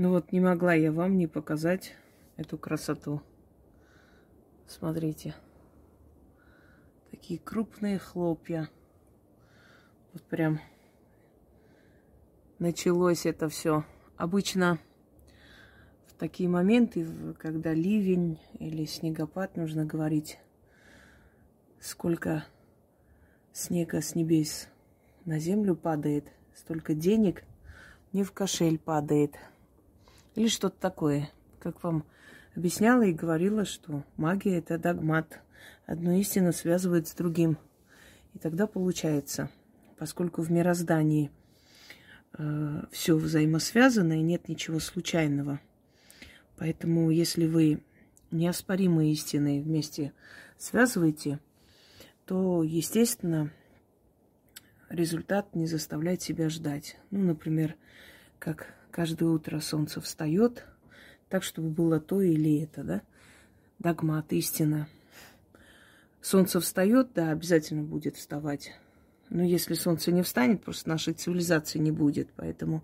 Ну вот не могла я вам не показать эту красоту. Смотрите. Такие крупные хлопья. Вот прям началось это все. Обычно в такие моменты, когда ливень или снегопад, нужно говорить, сколько снега с небес на землю падает, столько денег не в кошель падает. Или что-то такое. Как вам объясняла и говорила, что магия – это догмат. Одну истину связывает с другим. И тогда получается, поскольку в мироздании э, все взаимосвязано и нет ничего случайного. Поэтому, если вы неоспоримые истины вместе связываете, то, естественно, результат не заставляет себя ждать. Ну, например, как каждое утро солнце встает, так, чтобы было то или это, да? Догмат, истина. Солнце встает, да, обязательно будет вставать. Но если солнце не встанет, просто нашей цивилизации не будет. Поэтому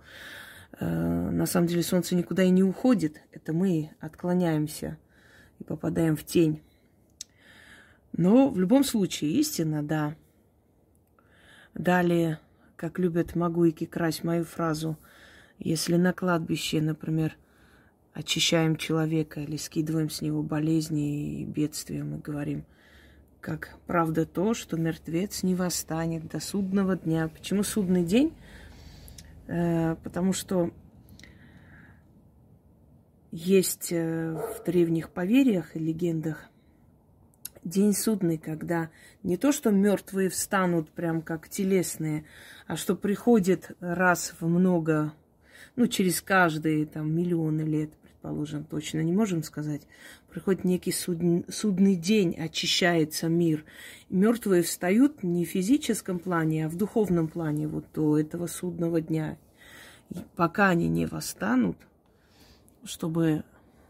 э, на самом деле солнце никуда и не уходит. Это мы отклоняемся и попадаем в тень. Но в любом случае, истина, да. Далее, как любят Магуики красть мою фразу – если на кладбище, например, очищаем человека или скидываем с него болезни и бедствия, мы говорим, как правда то, что мертвец не восстанет до судного дня. Почему судный день? Э, потому что есть э, в древних поверьях и легендах день судный, когда не то, что мертвые встанут прям как телесные, а что приходит раз в много ну, через каждые там миллионы лет, предположим, точно не можем сказать, приходит некий суд, судный день, очищается мир. Мертвые встают не в физическом плане, а в духовном плане вот до этого судного дня. И пока они не восстанут, чтобы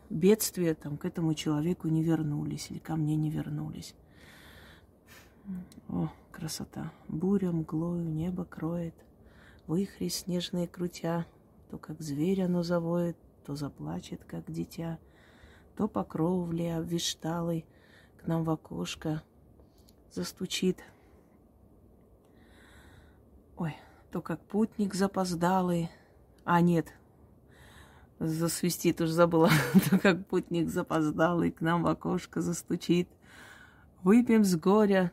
бедствия там к этому человеку не вернулись или ко мне не вернулись. О, красота. Буря мглою небо кроет, Выхри снежные крутя, то как зверь оно завоет, то заплачет, как дитя, то по кровле обвишталой к нам в окошко застучит. Ой, то как путник запоздалый, а нет, засвистит, уж забыла, то как путник запоздалый к нам в окошко застучит. Выпьем с горя,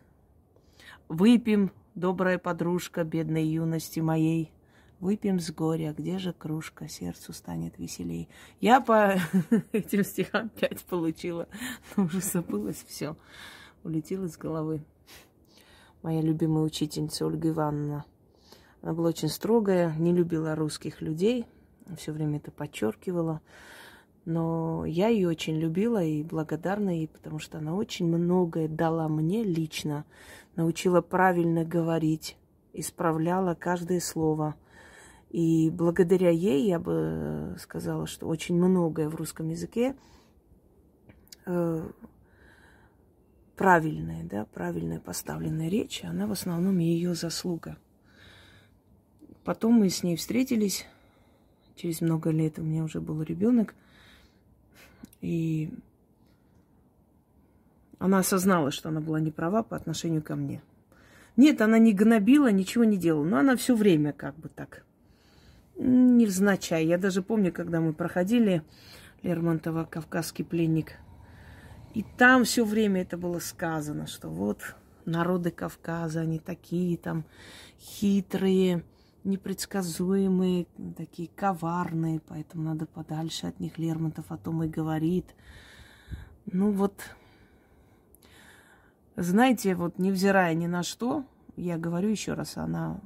выпьем, добрая подружка бедной юности моей, Выпьем с горя, где же кружка, сердцу станет веселей. Я по этим стихам пять получила, уже забылось все, улетело из головы. Моя любимая учительница Ольга Ивановна. Она была очень строгая, не любила русских людей, все время это подчеркивала. Но я ее очень любила и благодарна ей, потому что она очень многое дала мне лично, научила правильно говорить, исправляла каждое слово – и благодаря ей я бы сказала, что очень многое в русском языке э, правильная, да, правильная поставленная речь, она в основном ее заслуга. Потом мы с ней встретились, через много лет у меня уже был ребенок, и она осознала, что она была не права по отношению ко мне. Нет, она не гнобила, ничего не делала, но она все время как бы так невзначай. Я даже помню, когда мы проходили Лермонтова «Кавказский пленник», и там все время это было сказано, что вот народы Кавказа, они такие там хитрые, непредсказуемые, такие коварные, поэтому надо подальше от них. Лермонтов о том и говорит. Ну вот, знаете, вот невзирая ни на что, я говорю еще раз, она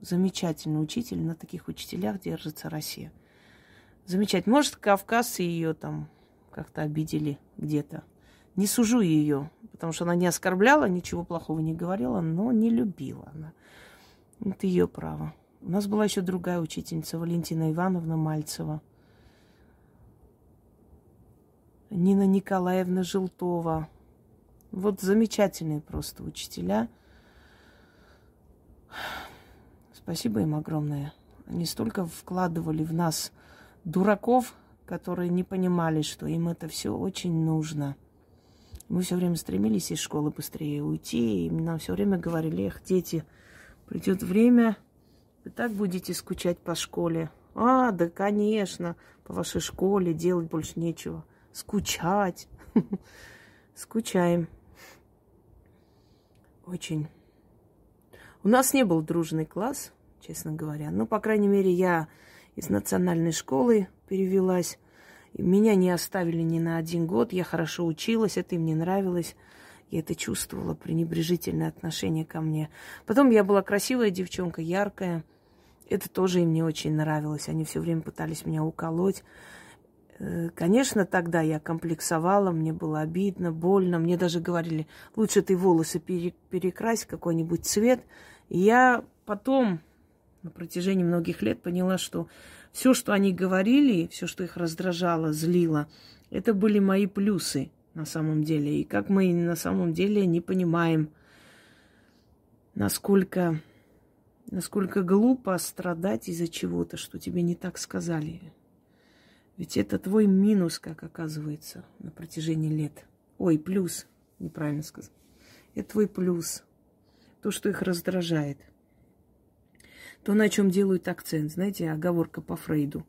замечательный учитель, на таких учителях держится Россия. Замечательно. Может, кавказцы ее там как-то обидели где-то. Не сужу ее, потому что она не оскорбляла, ничего плохого не говорила, но не любила она. Это ее право. У нас была еще другая учительница, Валентина Ивановна Мальцева. Нина Николаевна Желтова. Вот замечательные просто учителя. Спасибо им огромное. Они столько вкладывали в нас дураков, которые не понимали, что им это все очень нужно. Мы все время стремились из школы быстрее уйти, и нам все время говорили, эх, дети, придет время, вы так будете скучать по школе. А, да, конечно, по вашей школе делать больше нечего. Скучать. Скучаем. Очень. У нас не был дружный класс, честно говоря. Ну, по крайней мере, я из национальной школы перевелась. Меня не оставили ни на один год. Я хорошо училась, это им не нравилось. Я это чувствовала, пренебрежительное отношение ко мне. Потом я была красивая девчонка, яркая. Это тоже им не очень нравилось. Они все время пытались меня уколоть. Э, конечно, тогда я комплексовала, мне было обидно, больно. Мне даже говорили, лучше ты волосы перекрась какой-нибудь цвет. И я потом, на протяжении многих лет, поняла, что все, что они говорили, все, что их раздражало, злило, это были мои плюсы на самом деле. И как мы на самом деле не понимаем, насколько, насколько глупо страдать из-за чего-то, что тебе не так сказали. Ведь это твой минус, как оказывается, на протяжении лет. Ой, плюс, неправильно сказал. Это твой плюс. То, что их раздражает. То, на чем делают акцент. Знаете, оговорка по Фрейду.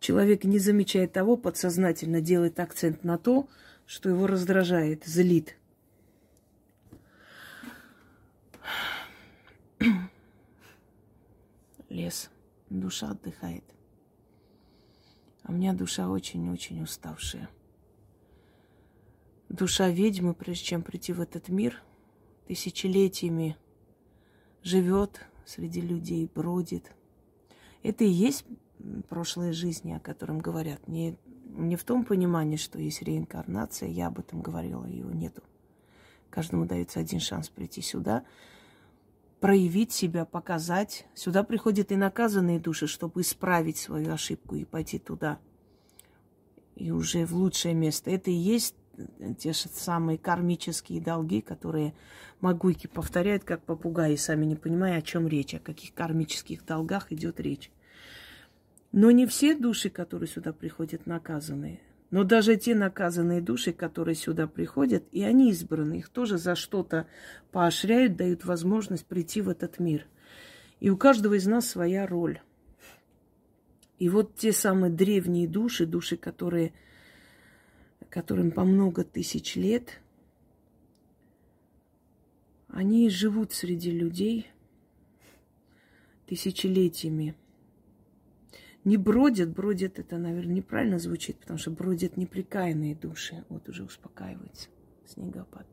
Человек не замечает того, подсознательно делает акцент на то, что его раздражает, злит. Лес. Душа отдыхает. А у меня душа очень-очень уставшая. Душа ведьмы, прежде чем прийти в этот мир, тысячелетиями живет среди людей, бродит. Это и есть прошлые жизни, о котором говорят. Не, не в том понимании, что есть реинкарнация, я об этом говорила, его нету. Каждому дается один шанс прийти сюда, проявить себя, показать. Сюда приходят и наказанные души, чтобы исправить свою ошибку и пойти туда. И уже в лучшее место. Это и есть те же самые кармические долги, которые могуйки повторяют, как попугаи, сами не понимая, о чем речь, о каких кармических долгах идет речь. Но не все души, которые сюда приходят, наказанные. Но даже те наказанные души, которые сюда приходят, и они избраны, их тоже за что-то поощряют, дают возможность прийти в этот мир. И у каждого из нас своя роль. И вот те самые древние души, души, которые, которым по много тысяч лет, они живут среди людей тысячелетиями – не бродят, бродят, это, наверное, неправильно звучит, потому что бродят неприкаянные души. Вот уже успокаивается снегопад.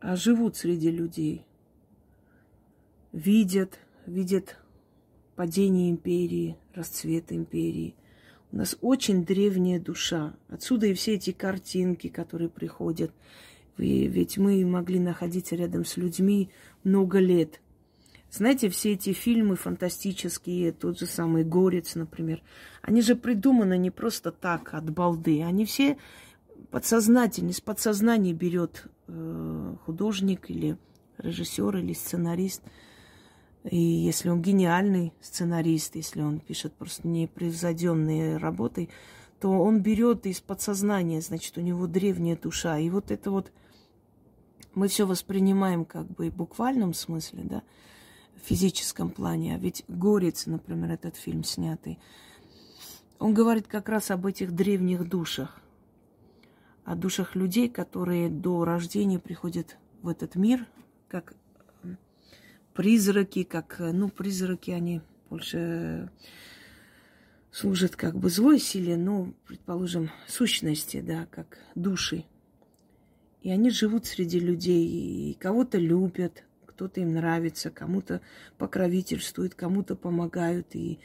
А живут среди людей. Видят, видят падение империи, расцвет империи. У нас очень древняя душа. Отсюда и все эти картинки, которые приходят. Ведь мы могли находиться рядом с людьми много лет – знаете, все эти фильмы фантастические, тот же самый «Горец», например, они же придуманы не просто так, от балды. Они все подсознательно, из подсознания берет э, художник или режиссер или сценарист. И если он гениальный сценарист, если он пишет просто непревзойденные работы, то он берет из подсознания, значит, у него древняя душа. И вот это вот мы все воспринимаем как бы в буквальном смысле, да, в физическом плане. А ведь «Горец», например, этот фильм снятый, он говорит как раз об этих древних душах, о душах людей, которые до рождения приходят в этот мир, как призраки, как, ну, призраки, они больше служат как бы злой силе, но, предположим, сущности, да, как души. И они живут среди людей, и кого-то любят, кто-то им нравится, кому-то покровительствуют, кому-то помогают, и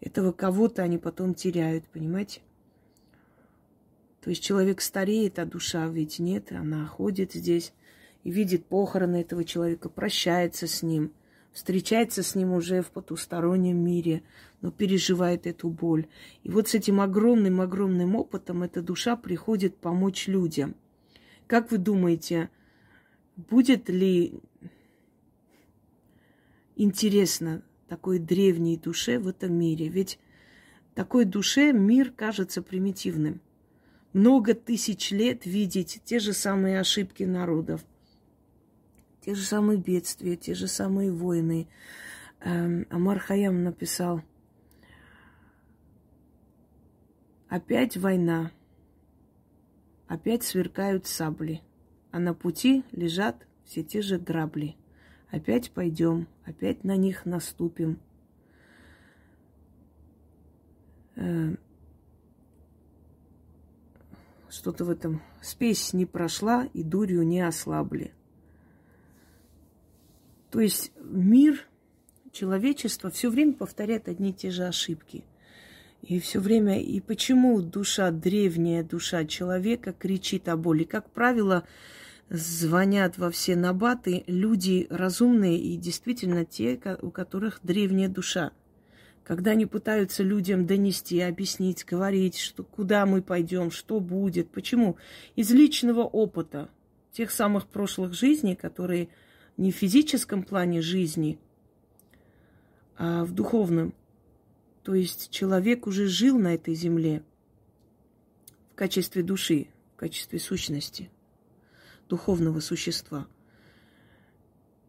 этого кого-то они потом теряют, понимаете? То есть человек стареет, а душа ведь нет, она ходит здесь видит похороны этого человека, прощается с ним, встречается с ним уже в потустороннем мире, но переживает эту боль. И вот с этим огромным-огромным опытом эта душа приходит помочь людям. Как вы думаете, будет ли интересно такой древней душе в этом мире. Ведь Такой душе мир кажется примитивным. Много тысяч лет видеть те же самые ошибки народов, те же самые бедствия, те же самые войны. Эм, Амар Хаям написал, опять война, опять сверкают сабли, а на пути лежат все те же грабли. Опять пойдем, опять на них наступим. Эм, что-то в этом. Спесь не прошла и дурью не ослабли. То есть мир, человечество все время повторяет одни и те же ошибки. И все время, и почему душа, древняя душа человека кричит о боли? Как правило, звонят во все набаты люди разумные и действительно те, у которых древняя душа. Когда они пытаются людям донести, объяснить, говорить, что куда мы пойдем, что будет, почему? Из личного опыта тех самых прошлых жизней, которые не в физическом плане жизни, а в духовном. То есть человек уже жил на этой земле в качестве души, в качестве сущности, духовного существа.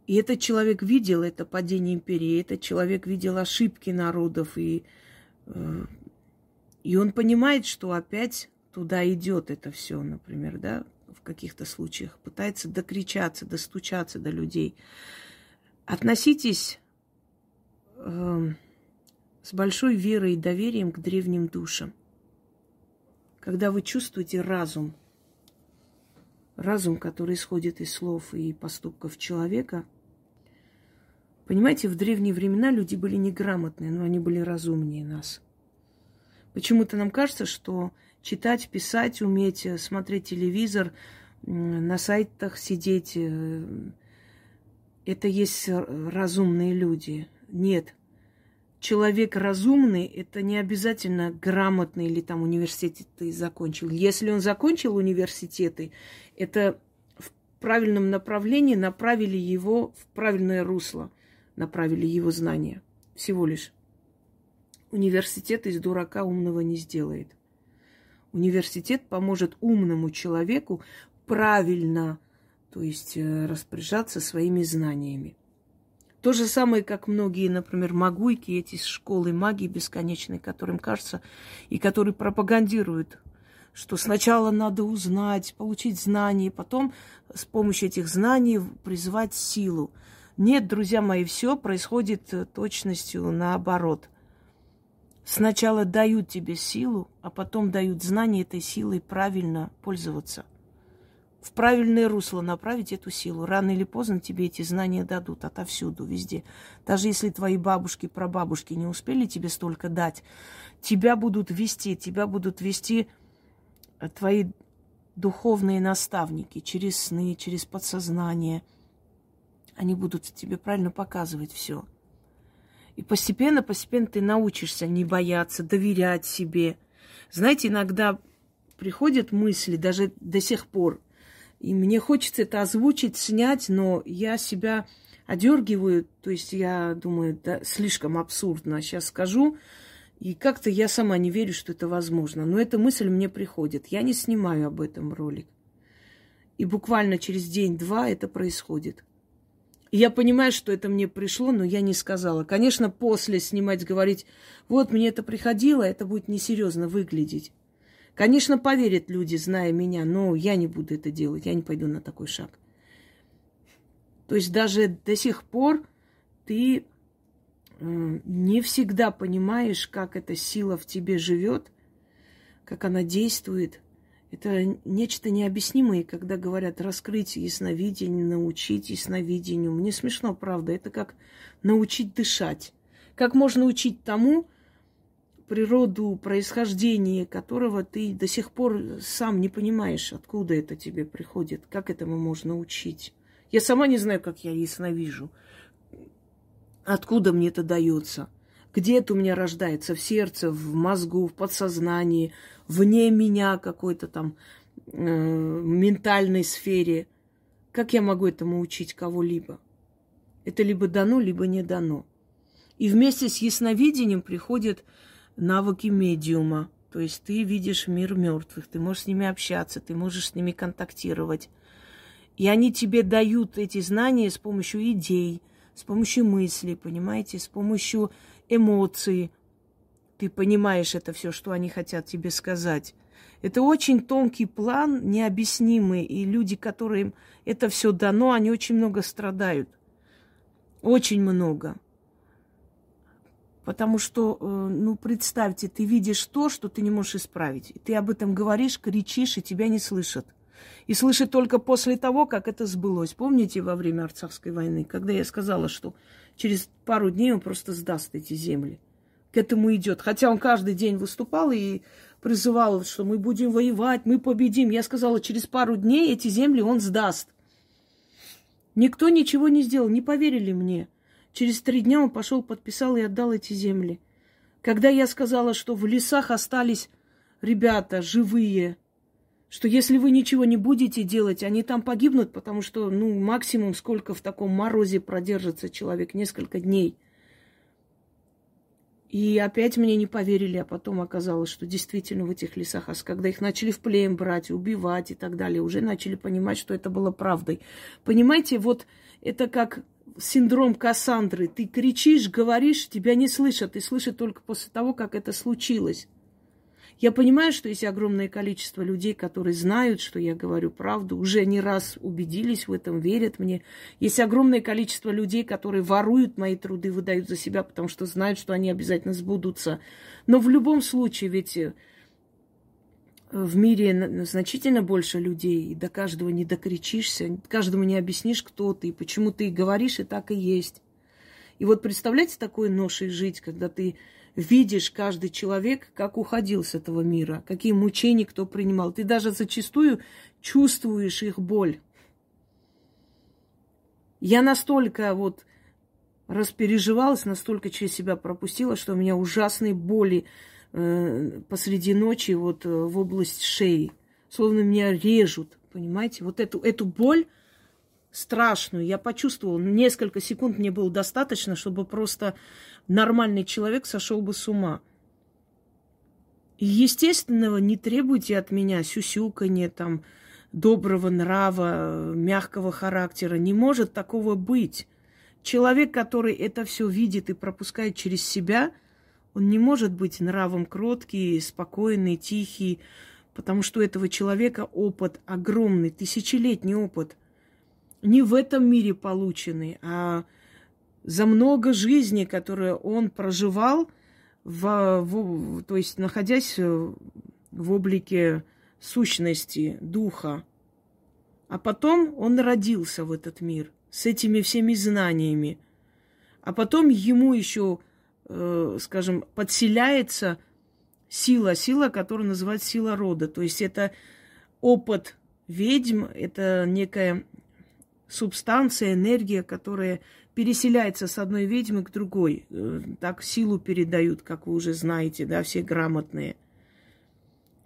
И этот человек видел это падение империи, этот человек видел ошибки народов, и, э, и он понимает, что опять туда идет это все, например, да, в каких-то случаях, пытается докричаться, достучаться до людей. Относитесь э, с большой верой и доверием к древним душам. Когда вы чувствуете разум, разум, который исходит из слов и поступков человека, понимаете, в древние времена люди были неграмотные, но они были разумнее нас. Почему-то нам кажется, что читать, писать, уметь, э, смотреть телевизор, на сайтах сидеть. Э, это есть разумные люди. Нет. Человек разумный, это не обязательно грамотный или там университеты закончил. Если он закончил университеты, это в правильном направлении направили его в правильное русло, направили его знания. Всего лишь. Университет из дурака умного не сделает. Университет поможет умному человеку правильно, то есть э, распоряжаться своими знаниями. То же самое, как многие, например, магуйки, эти школы магии бесконечной, которым кажется, и которые пропагандируют, что сначала надо узнать, получить знания, потом с помощью этих знаний призывать силу. Нет, друзья мои, все происходит э, точностью наоборот – Сначала дают тебе силу, а потом дают знание этой силой правильно пользоваться. В правильное русло направить эту силу. Рано или поздно тебе эти знания дадут отовсюду, везде. Даже если твои бабушки, прабабушки не успели тебе столько дать, тебя будут вести, тебя будут вести э, твои духовные наставники через сны, через подсознание. Они будут тебе правильно показывать все. И постепенно, постепенно ты научишься не бояться, доверять себе. Знаете, иногда приходят мысли, даже до сих пор, и мне хочется это озвучить, снять, но я себя одергиваю, то есть я думаю, да, слишком абсурдно сейчас скажу, и как-то я сама не верю, что это возможно. Но эта мысль мне приходит. Я не снимаю об этом ролик. И буквально через день-два это происходит. Я понимаю, что это мне пришло, но я не сказала. Конечно, после снимать, говорить, вот мне это приходило, это будет несерьезно выглядеть. Конечно, поверят люди, зная меня, но я не буду это делать, я не пойду на такой шаг. То есть даже до сих пор ты э, не всегда понимаешь, как эта сила в тебе живет, как она действует – это нечто необъяснимое, когда говорят раскрыть ясновидение, научить ясновидению. Мне смешно, правда. Это как научить дышать. Как можно учить тому, природу, происхождение которого ты до сих пор сам не понимаешь, откуда это тебе приходит, как этому можно учить. Я сама не знаю, как я ясновижу, откуда мне это дается, где это у меня рождается, в сердце, в мозгу, в подсознании, вне меня какой-то там э, ментальной сфере. Как я могу этому учить кого-либо? Это либо дано, либо не дано. И вместе с ясновидением приходит навыки медиума. То есть ты видишь мир мертвых, ты можешь с ними общаться, ты можешь с ними контактировать. И они тебе дают эти знания с помощью идей, с помощью мыслей, понимаете, с помощью эмоций. Ты понимаешь это все, что они хотят тебе сказать. Это очень тонкий план, необъяснимый, и люди, которым это все дано, они очень много страдают. Очень много. Потому что, э, ну, представьте, ты видишь то, что ты не можешь исправить. Ты об этом говоришь, кричишь, и тебя не слышат. И слышат только после того, как это сбылось. Помните во время Арцахской войны, когда я сказала, что через пару дней он просто сдаст эти земли? К этому идет. Хотя он каждый день выступал и призывал, что мы будем воевать, мы победим. Я сказала, через пару дней эти земли он сдаст. Никто ничего не сделал, не поверили мне. Через три дня он пошел, подписал и отдал эти земли. Когда я сказала, что в лесах остались ребята живые, что если вы ничего не будете делать, они там погибнут, потому что, ну, максимум сколько в таком морозе продержится человек, несколько дней. И опять мне не поверили, а потом оказалось, что действительно в этих лесах, а когда их начали в плен брать, убивать и так далее, уже начали понимать, что это было правдой. Понимаете, вот это как синдром Кассандры. Ты кричишь, говоришь, тебя не слышат. И слышат только после того, как это случилось. Я понимаю, что есть огромное количество людей, которые знают, что я говорю правду, уже не раз убедились в этом, верят мне. Есть огромное количество людей, которые воруют мои труды, выдают за себя, потому что знают, что они обязательно сбудутся. Но в любом случае, ведь э, в мире значительно больше людей, и до каждого не докричишься, каждому не объяснишь, кто ты, почему ты говоришь, и так и есть. И вот представляете такой ношей жить, когда ты видишь каждый человек, как уходил с этого мира, какие мучения кто принимал. Ты даже зачастую чувствуешь их боль. Я настолько вот распереживалась, настолько через себя пропустила, что у меня ужасные боли э, посреди ночи вот э, в область шеи. Словно меня режут, понимаете? Вот эту, эту боль страшную я почувствовала. Несколько секунд мне было достаточно, чтобы просто нормальный человек сошел бы с ума. И естественного не требуйте от меня сюсюканье, там, доброго нрава, мягкого характера. Не может такого быть. Человек, который это все видит и пропускает через себя, он не может быть нравом кроткий, спокойный, тихий, потому что у этого человека опыт огромный, тысячелетний опыт. Не в этом мире полученный, а за много жизней, которые он проживал, в, в, то есть находясь в облике сущности, духа. А потом он родился в этот мир с этими всеми знаниями. А потом ему еще, э, скажем, подселяется сила, сила, которая называется сила рода. То есть это опыт ведьм, это некая субстанция, энергия, которая переселяется с одной ведьмы к другой. Э, так силу передают, как вы уже знаете, да, все грамотные.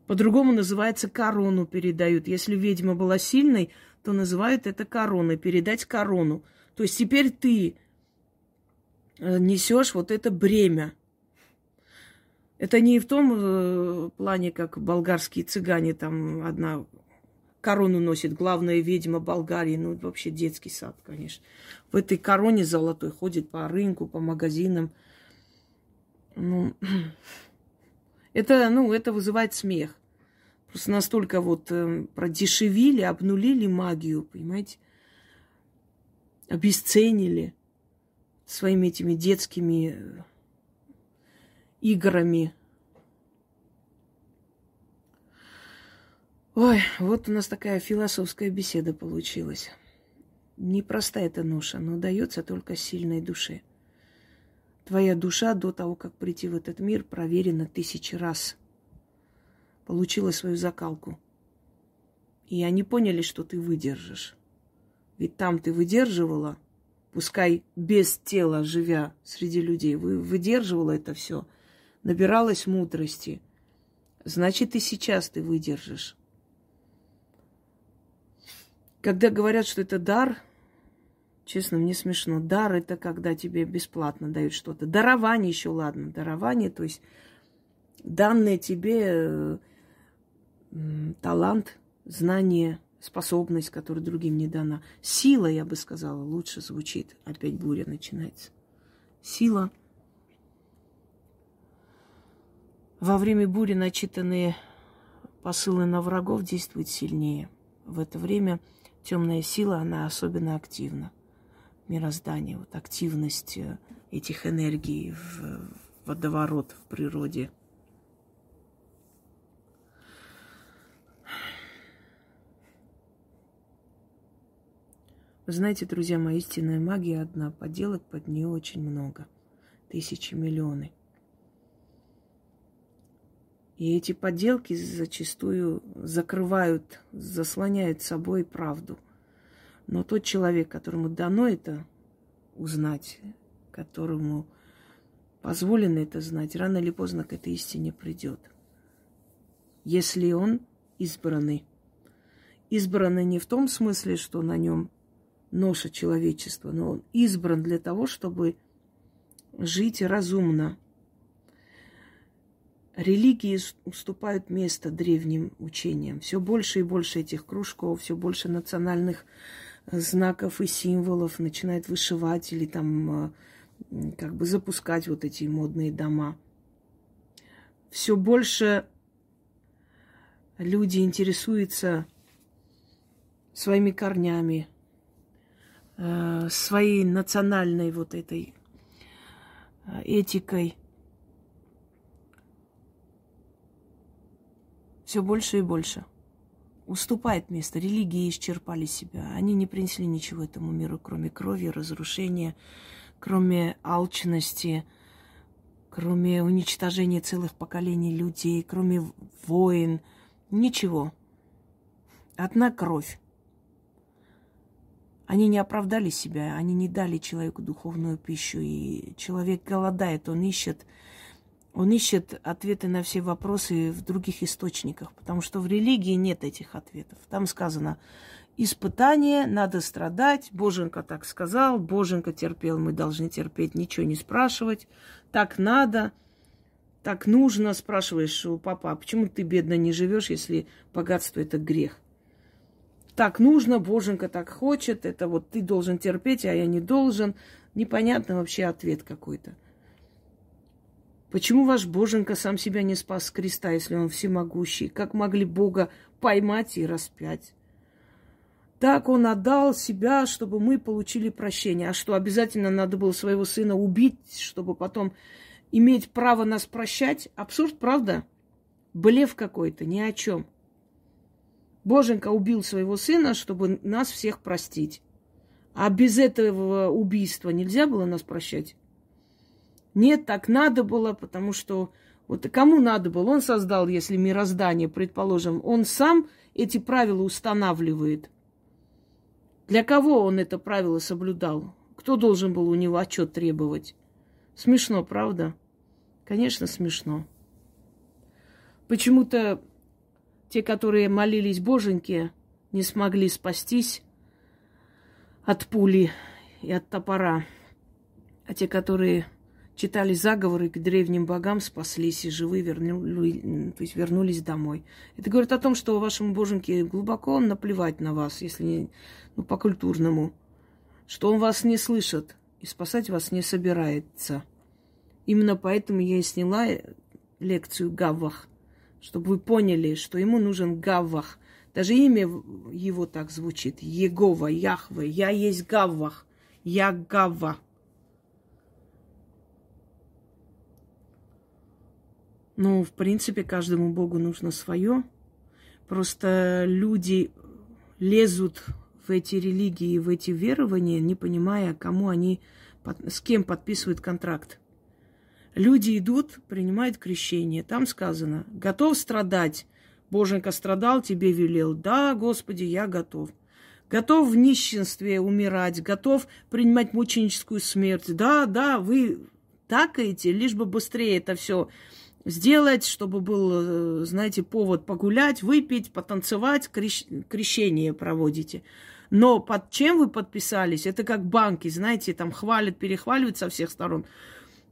По-другому называется корону передают. Если ведьма была сильной, то называют это короной, передать корону. То есть теперь ты э, несешь вот это бремя. Это не в том э, плане, как болгарские цыгане, там одна корону носит главная ведьма Болгарии, ну вообще детский сад, конечно. В этой короне золотой ходит по рынку, по магазинам. Ну, это, ну, это вызывает смех. Просто настолько вот э, продешевили, обнулили магию, понимаете? Обесценили своими этими детскими э, играми. Ой, вот у нас такая философская беседа получилась. Непростая эта ноша, но дается только сильной душе. Твоя душа до того, как прийти в этот мир, проверена тысячи раз. Получила свою закалку. И они поняли, что ты выдержишь. Ведь там ты выдерживала, пускай без тела, живя среди людей, вы выдерживала это все, набиралась мудрости. Значит, и сейчас ты выдержишь. Когда говорят, что это дар, честно, мне смешно. Дар это когда тебе бесплатно дают что-то. Дарование еще ладно. Дарование, то есть данный тебе талант, знание, способность, которая другим не дана. Сила, я бы сказала, лучше звучит. Опять буря начинается. Сила. Во время бури начитанные посылы на врагов действуют сильнее. В это время темная сила, она особенно активна. Мироздание, вот активность э, этих энергий в водоворот в природе – Вы знаете, друзья мои, истинная магия одна, поделок под нее очень много. Тысячи, миллионы. И эти подделки зачастую закрывают, заслоняют собой правду. Но тот человек, которому дано это узнать, которому позволено это знать, рано или поздно к этой истине придет. Если он избранный. Избранный не в том смысле, что на нем ноша человечества, но он избран для того, чтобы жить разумно. Религии уступают место древним учениям. Все больше и больше этих кружков, все больше национальных э, знаков и символов начинает вышивать или там э, как бы запускать вот эти модные дома. Все больше люди интересуются своими корнями, э, своей национальной вот этой этикой. Все больше и больше. Уступает место. Религии исчерпали себя. Они не принесли ничего этому миру, кроме крови, разрушения, кроме алчности, кроме уничтожения целых поколений людей, кроме войн. Ничего. Одна кровь. Они не оправдали себя, они не дали человеку духовную пищу. И человек голодает, он ищет, он ищет ответы на все вопросы в других источниках, потому что в религии нет этих ответов. Там сказано, испытание, надо страдать, Боженька так сказал, Боженька терпел, мы должны терпеть, ничего не спрашивать, так надо, так нужно, спрашиваешь у папа, а почему ты бедно не живешь, если богатство это грех? так нужно, Боженька так хочет, это вот ты должен терпеть, а я не должен. Непонятно вообще ответ какой-то. Почему ваш Боженька сам себя не спас с креста, если он всемогущий? Как могли Бога поймать и распять? Так он отдал себя, чтобы мы получили прощение. А что, обязательно надо было своего сына убить, чтобы потом иметь право нас прощать? Абсурд, правда? Блев какой-то, ни о чем. Боженька убил своего сына, чтобы нас всех простить. А без этого убийства нельзя было нас прощать? Нет, так надо было, потому что вот кому надо было? Он создал, если мироздание, предположим, он сам эти правила устанавливает. Для кого он это правило соблюдал? Кто должен был у него отчет требовать? Смешно, правда? Конечно, смешно. Почему-то те, которые молились Боженьке, не смогли спастись от пули и от топора. А те, которые читали заговоры к древним богам, спаслись и живы вернули, то есть вернулись домой. Это говорит о том, что вашему боженьке глубоко наплевать на вас, если не ну, по-культурному, что он вас не слышит и спасать вас не собирается. Именно поэтому я и сняла лекцию Гаввах – чтобы вы поняли, что ему нужен Гаввах. Даже имя его так звучит. Егова, Яхве. Я есть Гаввах. Я Гавва. Ну, в принципе, каждому богу нужно свое. Просто люди лезут в эти религии, в эти верования, не понимая, кому они, с кем подписывают контракт. Люди идут, принимают крещение. Там сказано, готов страдать. Боженька страдал, тебе велел. Да, Господи, я готов. Готов в нищенстве умирать, готов принимать мученическую смерть. Да, да, вы такаете, лишь бы быстрее это все сделать, чтобы был, э, знаете, повод погулять, выпить, потанцевать, крещ... крещение проводите. Но под чем вы подписались? Это как банки, знаете, там хвалят, перехваливают со всех сторон.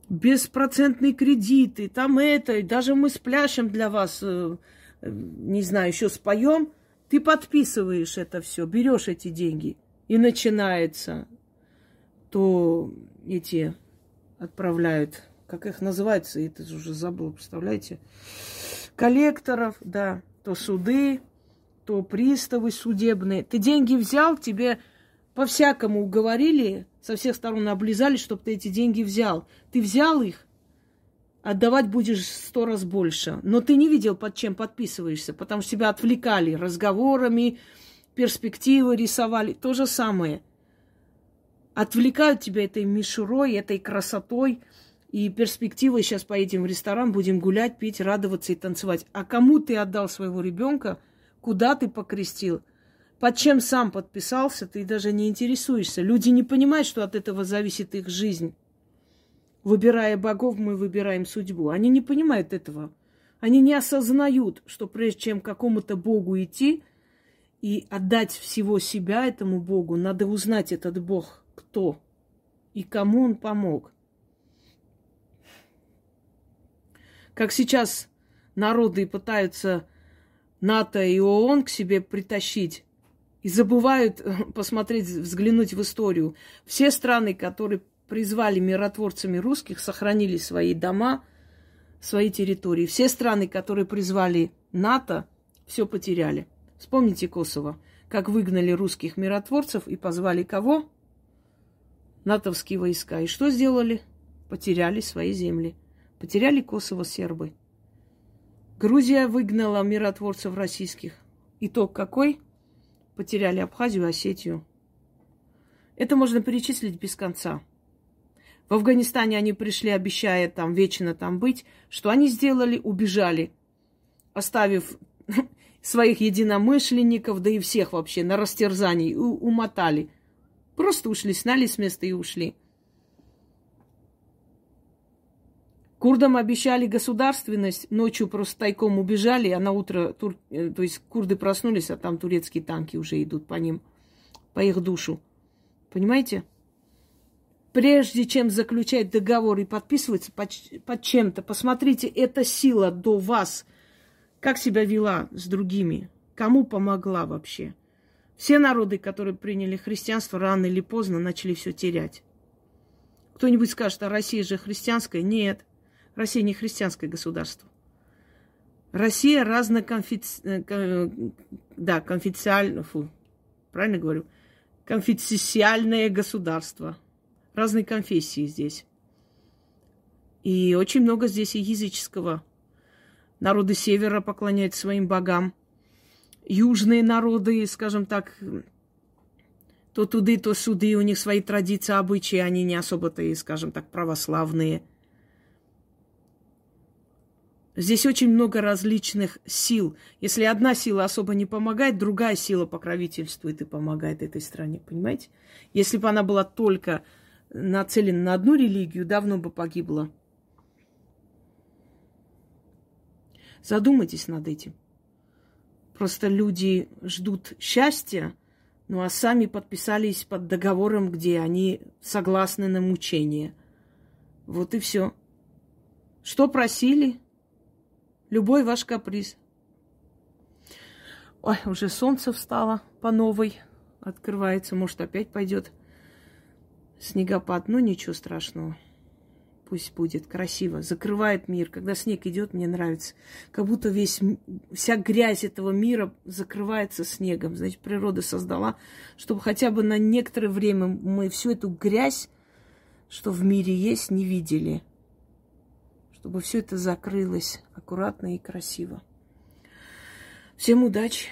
беспроцентные кредиты, там это, и даже мы спляшем для вас, э, не знаю, еще споем, ты подписываешь это все, берешь эти деньги, и начинается, то эти отправляют, как их называется, я это уже забыл, представляете, коллекторов, да, то суды, то приставы судебные. Ты деньги взял, тебе по-всякому уговорили, со всех сторон облизали, чтобы ты эти деньги взял. Ты взял их, отдавать будешь сто раз больше. Но ты не видел, под чем подписываешься, потому что тебя отвлекали разговорами, перспективы рисовали. То же самое. Отвлекают тебя этой мишурой, этой красотой и перспективой. Сейчас поедем в ресторан, будем гулять, пить, радоваться и танцевать. А кому ты отдал своего ребенка? Куда ты покрестил? под чем сам подписался, ты даже не интересуешься. Люди не понимают, что от этого зависит их жизнь. Выбирая богов, мы выбираем судьбу. Они не понимают этого. Они не осознают, что прежде чем какому-то богу идти и отдать всего себя этому богу, надо узнать этот бог кто и кому он помог. Как сейчас народы пытаются НАТО и ООН к себе притащить, и забывают э, посмотреть, взглянуть в историю. Все страны, которые призвали миротворцами русских, сохранили свои дома, свои территории. Все страны, которые призвали НАТО, все потеряли. Вспомните Косово, как выгнали русских миротворцев и позвали кого? натовские войска. И что сделали? Потеряли свои земли. Потеряли Косово сербы. Грузия выгнала миротворцев российских. Итог какой? потеряли Абхазию, Осетию. Это можно перечислить без конца. В Афганистане они пришли, обещая там вечно там быть. Что они сделали? Убежали, оставив своих единомышленников, да и всех вообще на растерзании, умотали. Просто ушли, сняли с места и ушли. Курдам обещали государственность, ночью просто тайком убежали, а на утро, тур... Э, то есть курды проснулись, а там турецкие танки уже идут по ним, по их душу. Понимаете? Прежде чем заключать договор и подписываться под, под чем-то, посмотрите, эта сила до вас, как себя вела с другими, кому помогла вообще. Все народы, которые приняли христианство, рано или поздно начали все терять. Кто-нибудь скажет, а Россия же христианская? Нет. Россия не христианское государство. Россия разноконфици... Э, да, конфиденциально, фу, правильно говорю, конфиденциальное государство. Разные конфессии здесь. И очень много здесь и языческого. Народы севера поклоняются своим богам. Южные народы, скажем так, то туды, то суды, у них свои традиции, обычаи, они не особо-то, скажем так, православные – Здесь очень много различных сил. Если одна сила особо не помогает, другая сила покровительствует и помогает этой стране. Понимаете? Если бы она была только нацелена на одну религию, давно бы погибла. Задумайтесь над этим. Просто люди ждут счастья, ну а сами подписались под договором, где они согласны на мучение. Вот и все. Что просили? Любой ваш каприз. Ой, уже солнце встало по новой. Открывается, может, опять пойдет снегопад. Ну, ничего страшного. Пусть будет красиво. Закрывает мир. Когда снег идет, мне нравится. Как будто весь, вся грязь этого мира закрывается снегом. Значит, природа создала, чтобы хотя бы на некоторое время мы всю эту грязь, что в мире есть, не видели чтобы все это закрылось аккуратно и красиво. Всем удачи!